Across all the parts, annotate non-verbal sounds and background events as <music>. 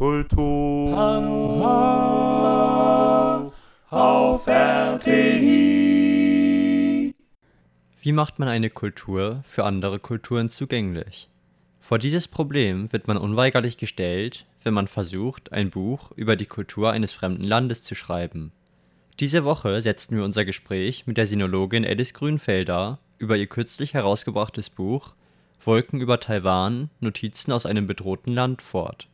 Kultur auf RTI. Wie macht man eine Kultur für andere Kulturen zugänglich? Vor dieses Problem wird man unweigerlich gestellt, wenn man versucht, ein Buch über die Kultur eines fremden Landes zu schreiben. Diese Woche setzten wir unser Gespräch mit der Sinologin Alice Grünfelder über ihr kürzlich herausgebrachtes Buch Wolken über Taiwan – Notizen aus einem bedrohten Land fort.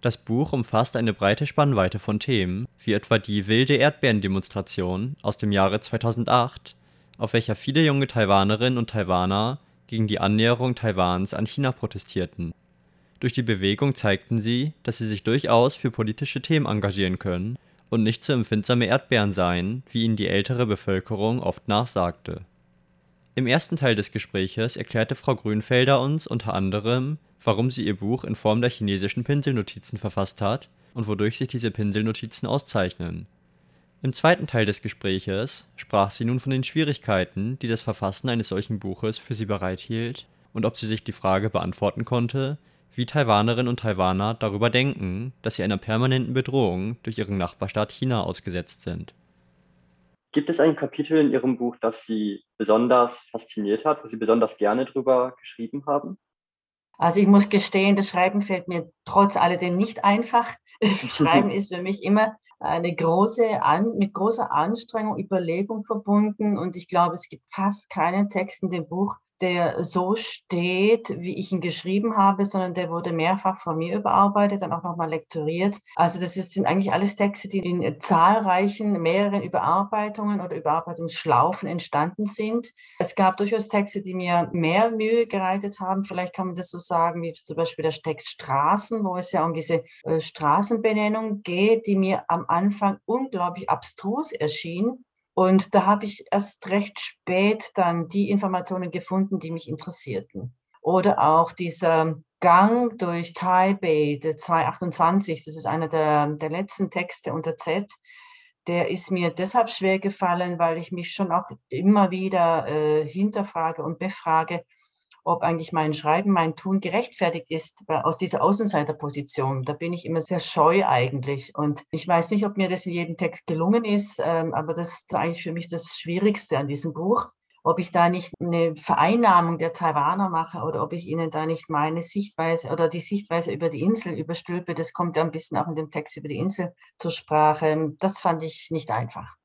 Das Buch umfasst eine breite Spannweite von Themen, wie etwa die wilde Erdbeerendemonstration aus dem Jahre 2008, auf welcher viele junge Taiwanerinnen und Taiwaner gegen die Annäherung Taiwans an China protestierten. Durch die Bewegung zeigten sie, dass sie sich durchaus für politische Themen engagieren können und nicht so empfindsame Erdbeeren seien, wie ihnen die ältere Bevölkerung oft nachsagte. Im ersten Teil des Gespräches erklärte Frau Grünfelder uns unter anderem, warum sie ihr Buch in Form der chinesischen Pinselnotizen verfasst hat und wodurch sich diese Pinselnotizen auszeichnen. Im zweiten Teil des Gespräches sprach sie nun von den Schwierigkeiten, die das Verfassen eines solchen Buches für sie bereithielt und ob sie sich die Frage beantworten konnte, wie Taiwanerinnen und Taiwaner darüber denken, dass sie einer permanenten Bedrohung durch ihren Nachbarstaat China ausgesetzt sind. Gibt es ein Kapitel in Ihrem Buch, das Sie besonders fasziniert hat, wo Sie besonders gerne drüber geschrieben haben? Also ich muss gestehen, das Schreiben fällt mir trotz alledem nicht einfach. <laughs> <laughs> Schreiben ist für mich immer eine große, an, mit großer Anstrengung, Überlegung verbunden. Und ich glaube, es gibt fast keinen Text in dem Buch, der so steht, wie ich ihn geschrieben habe, sondern der wurde mehrfach von mir überarbeitet, dann auch nochmal lektoriert. Also das sind eigentlich alles Texte, die in zahlreichen, mehreren Überarbeitungen oder Überarbeitungsschlaufen entstanden sind. Es gab durchaus Texte, die mir mehr Mühe gereitet haben. Vielleicht kann man das so sagen, wie zum Beispiel der Text Straßen, wo es ja um diese äh, Straßenbenennung geht, die mir am Anfang unglaublich abstrus erschien und da habe ich erst recht spät dann die Informationen gefunden, die mich interessierten. Oder auch dieser Gang durch Taipei, der 228, das ist einer der, der letzten Texte unter Z, der ist mir deshalb schwer gefallen, weil ich mich schon auch immer wieder äh, hinterfrage und befrage, ob eigentlich mein Schreiben, mein Tun gerechtfertigt ist aus dieser Außenseiterposition. Da bin ich immer sehr scheu eigentlich. Und ich weiß nicht, ob mir das in jedem Text gelungen ist, ähm, aber das ist eigentlich für mich das Schwierigste an diesem Buch. Ob ich da nicht eine Vereinnahmung der Taiwaner mache oder ob ich ihnen da nicht meine Sichtweise oder die Sichtweise über die Insel überstülpe, das kommt ja ein bisschen auch in dem Text über die Insel zur Sprache. Das fand ich nicht einfach.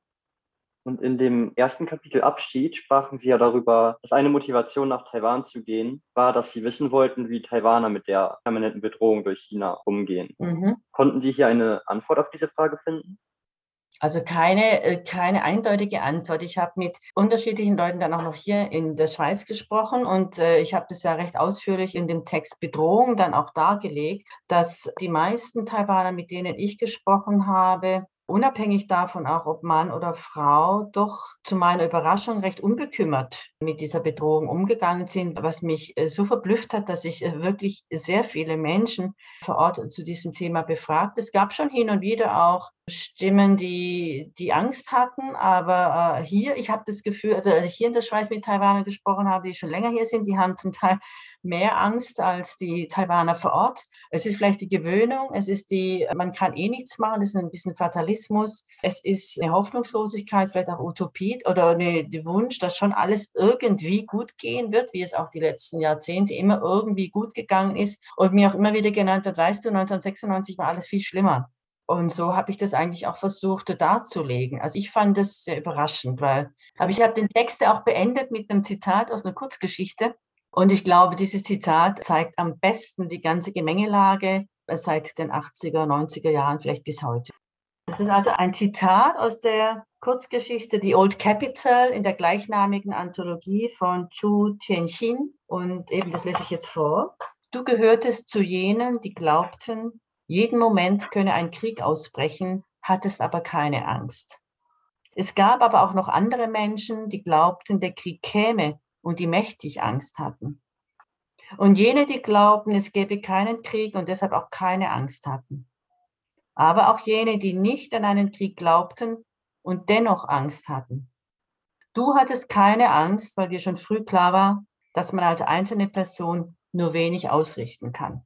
Und in dem ersten Kapitel Abschied sprachen Sie ja darüber, dass eine Motivation nach Taiwan zu gehen war, dass Sie wissen wollten, wie Taiwaner mit der permanenten Bedrohung durch China umgehen. Mhm. Konnten Sie hier eine Antwort auf diese Frage finden? Also keine, äh, keine eindeutige Antwort. Ich habe mit unterschiedlichen Leuten dann auch noch hier in der Schweiz gesprochen und äh, ich habe das ja recht ausführlich in dem Text Bedrohung dann auch dargelegt, dass die meisten Taiwaner, mit denen ich gesprochen habe, unabhängig davon auch, ob Mann oder Frau, doch zu meiner Überraschung recht unbekümmert mit dieser Bedrohung umgegangen sind, was mich äh, so verblüfft hat, dass ich äh, wirklich sehr viele Menschen vor Ort zu diesem Thema befragt. Es gab schon hin und wieder auch Stimmen, die, die Angst hatten, aber äh, hier, ich habe das Gefühl, also als ich hier in der Schweiz mit Taiwanern gesprochen habe, die schon länger hier sind, die haben zum Teil mehr Angst als die Taiwaner vor Ort. Es ist vielleicht die Gewöhnung, es ist die, man kann eh nichts machen, das ist ein bisschen Fatalismus, es ist eine Hoffnungslosigkeit, vielleicht auch Utopie oder eine, der Wunsch, dass schon alles irgendwie gut gehen wird, wie es auch die letzten Jahrzehnte immer irgendwie gut gegangen ist und mir auch immer wieder genannt wird, weißt du, 1996 war alles viel schlimmer. Und so habe ich das eigentlich auch versucht darzulegen. Also ich fand das sehr überraschend, weil aber ich habe den Text auch beendet mit einem Zitat aus einer Kurzgeschichte. Und ich glaube, dieses Zitat zeigt am besten die ganze Gemengelage seit den 80er, 90er Jahren, vielleicht bis heute. Das ist also ein Zitat aus der Kurzgeschichte The Old Capital in der gleichnamigen Anthologie von Chu Tianxin. Und eben das lese ich jetzt vor. Du gehörtest zu jenen, die glaubten, jeden Moment könne ein Krieg ausbrechen, hattest aber keine Angst. Es gab aber auch noch andere Menschen, die glaubten, der Krieg käme und die mächtig Angst hatten. Und jene, die glaubten, es gäbe keinen Krieg und deshalb auch keine Angst hatten. Aber auch jene, die nicht an einen Krieg glaubten und dennoch Angst hatten. Du hattest keine Angst, weil dir schon früh klar war, dass man als einzelne Person nur wenig ausrichten kann.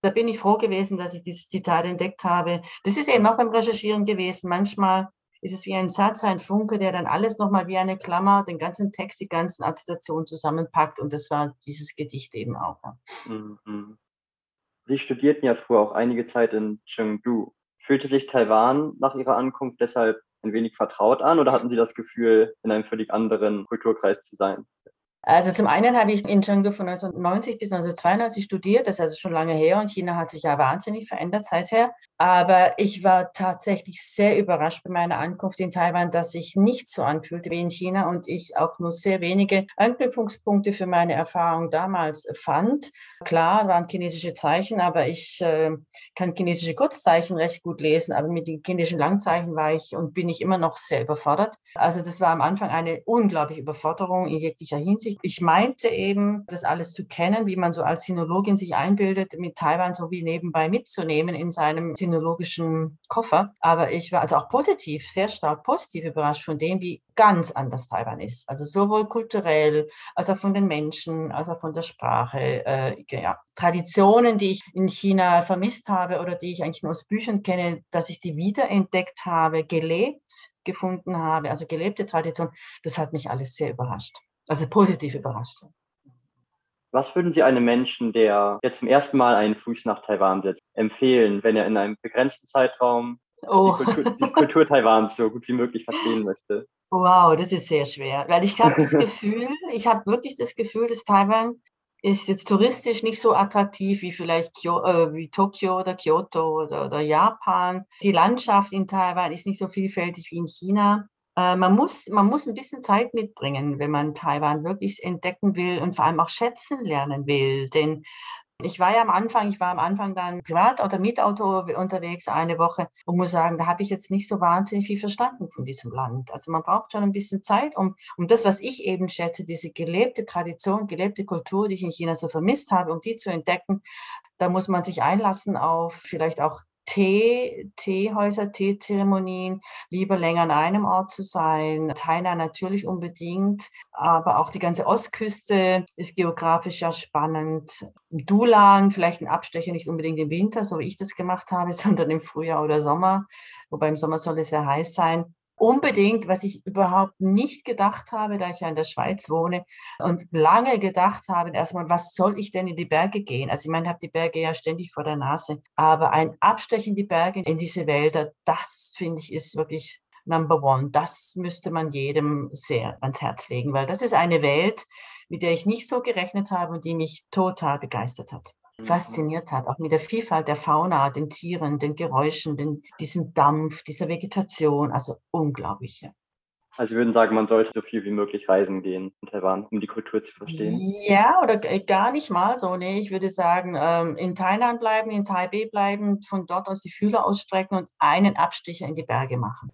Da bin ich froh gewesen, dass ich dieses Zitat entdeckt habe. Das ist eben auch beim Recherchieren gewesen. Manchmal ist es wie ein Satz, ein Funke, der dann alles nochmal wie eine Klammer, den ganzen Text, die ganzen Attestationen zusammenpackt. Und das war dieses Gedicht eben auch. Mhm. Sie studierten ja früher auch einige Zeit in Chengdu. Fühlte sich Taiwan nach Ihrer Ankunft deshalb ein wenig vertraut an oder hatten Sie das Gefühl, in einem völlig anderen Kulturkreis zu sein? Also zum einen habe ich in Chengdu von 1990 bis 1992 studiert, das ist also schon lange her und China hat sich ja wahnsinnig verändert seither. Aber ich war tatsächlich sehr überrascht bei meiner Ankunft in Taiwan, dass sich nicht so anfühlte wie in China und ich auch nur sehr wenige Anknüpfungspunkte für meine Erfahrung damals fand. Klar waren chinesische Zeichen, aber ich äh, kann chinesische Kurzzeichen recht gut lesen, aber mit den chinesischen Langzeichen war ich und bin ich immer noch sehr überfordert. Also das war am Anfang eine unglaubliche Überforderung in jeglicher Hinsicht. Ich meinte eben, das alles zu kennen, wie man so als Sinologin sich einbildet, mit Taiwan so wie nebenbei mitzunehmen in seinem sinologischen Koffer. Aber ich war also auch positiv, sehr stark positiv überrascht von dem, wie ganz anders Taiwan ist. Also sowohl kulturell als auch von den Menschen, als auch von der Sprache. Äh, ja. Traditionen, die ich in China vermisst habe oder die ich eigentlich nur aus Büchern kenne, dass ich die wiederentdeckt habe, gelebt gefunden habe, also gelebte Tradition, das hat mich alles sehr überrascht also positiv überrascht. Was würden Sie einem Menschen, der jetzt zum ersten Mal einen Fuß nach Taiwan setzt, empfehlen, wenn er in einem begrenzten Zeitraum oh. die, Kultur, die <laughs> Kultur Taiwans so gut wie möglich verstehen möchte? Wow, das ist sehr schwer, weil ich habe das <laughs> Gefühl, ich habe wirklich das Gefühl, dass Taiwan ist jetzt touristisch nicht so attraktiv wie vielleicht Kyo, äh, wie Tokio oder Kyoto oder, oder Japan. Die Landschaft in Taiwan ist nicht so vielfältig wie in China. Äh, man, muss, man muss ein bisschen Zeit mitbringen, wenn man Taiwan wirklich entdecken will und vor allem auch schätzen lernen will. Denn ich war ja am Anfang, ich war am Anfang dann privat oder mit Auto unterwegs eine Woche und muss sagen, da habe ich jetzt nicht so wahnsinnig viel verstanden von diesem Land. Also man braucht schon ein bisschen Zeit, um, um das, was ich eben schätze, diese gelebte Tradition, gelebte Kultur, die ich in China so vermisst habe, um die zu entdecken. Da muss man sich einlassen auf vielleicht auch Tee, Teehäuser, Teezeremonien, lieber länger an einem Ort zu sein. China natürlich unbedingt, aber auch die ganze Ostküste ist geografisch ja spannend. Dulan, vielleicht ein Abstecher, nicht unbedingt im Winter, so wie ich das gemacht habe, <laughs> sondern im Frühjahr oder Sommer, wobei im Sommer soll es sehr heiß sein unbedingt, was ich überhaupt nicht gedacht habe, da ich ja in der Schweiz wohne und lange gedacht habe, erstmal, was soll ich denn in die Berge gehen? Also ich meine, ich habe die Berge ja ständig vor der Nase, aber ein Abstech in die Berge, in diese Wälder, das finde ich ist wirklich Number One. Das müsste man jedem sehr ans Herz legen, weil das ist eine Welt, mit der ich nicht so gerechnet habe und die mich total begeistert hat. Fasziniert hat, auch mit der Vielfalt der Fauna, den Tieren, den Geräuschen, den, diesem Dampf, dieser Vegetation, also unglaublich. Also Sie würden sagen, man sollte so viel wie möglich reisen gehen in Taiwan, um die Kultur zu verstehen? Ja, oder gar nicht mal so. Nee, ich würde sagen, ähm, in Thailand bleiben, in Taipei bleiben, von dort aus die Fühler ausstrecken und einen Abstecher in die Berge machen.